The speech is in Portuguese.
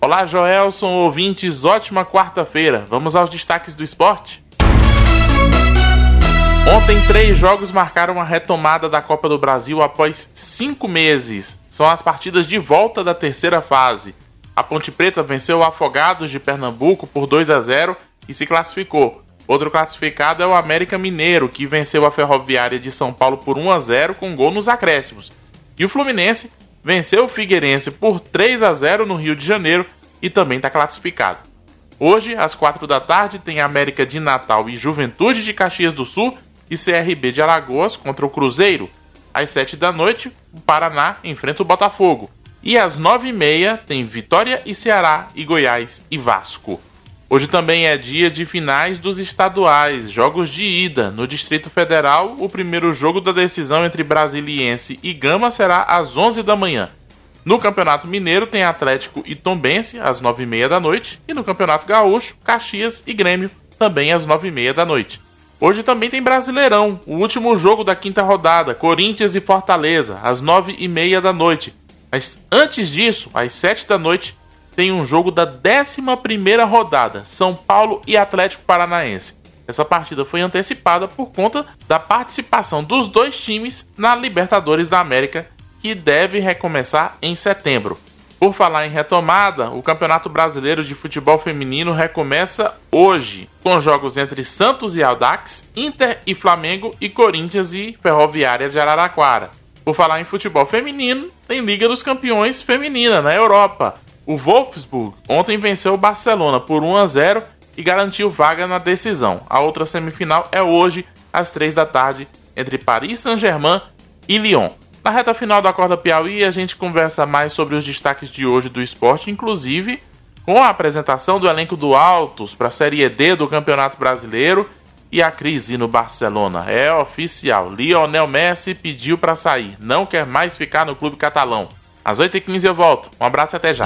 Olá, Joelson, ouvintes, ótima quarta-feira. Vamos aos destaques do esporte? Ontem, três jogos marcaram a retomada da Copa do Brasil após cinco meses. São as partidas de volta da terceira fase. A Ponte Preta venceu o Afogados de Pernambuco por 2 a 0 e se classificou. Outro classificado é o América Mineiro, que venceu a Ferroviária de São Paulo por 1 a 0 com gol nos acréscimos. E o Fluminense venceu o Figueirense por 3 a 0 no Rio de Janeiro e também está classificado. Hoje, às 4 da tarde, tem América de Natal e Juventude de Caxias do Sul e CRB de Alagoas contra o Cruzeiro. Às 7 da noite, o Paraná enfrenta o Botafogo. E às 9h30 tem Vitória e Ceará e Goiás e Vasco. Hoje também é dia de finais dos estaduais, jogos de ida. No Distrito Federal, o primeiro jogo da decisão entre Brasiliense e Gama será às 11 da manhã. No Campeonato Mineiro tem Atlético e Tombense às 9h30 da noite. E no Campeonato Gaúcho, Caxias e Grêmio também às 9h30 da noite. Hoje também tem Brasileirão, o último jogo da quinta rodada, Corinthians e Fortaleza, às 9h30 da noite. Mas antes disso, às 7 da noite, tem um jogo da 11 rodada, São Paulo e Atlético Paranaense. Essa partida foi antecipada por conta da participação dos dois times na Libertadores da América, que deve recomeçar em setembro. Por falar em retomada, o Campeonato Brasileiro de Futebol Feminino recomeça hoje, com jogos entre Santos e Aldax, Inter e Flamengo e Corinthians e Ferroviária de Araraquara. Por falar em futebol feminino, tem Liga dos Campeões Feminina na Europa. O Wolfsburg ontem venceu o Barcelona por 1 a 0 e garantiu vaga na decisão. A outra semifinal é hoje, às 3 da tarde, entre Paris Saint-Germain e Lyon. Na reta final da Corda Piauí, a gente conversa mais sobre os destaques de hoje do esporte, inclusive com a apresentação do elenco do Altos para a Série D do Campeonato Brasileiro e a crise no Barcelona. É oficial, Lionel Messi pediu para sair, não quer mais ficar no clube catalão. Às 8h15 eu volto. Um abraço e até já.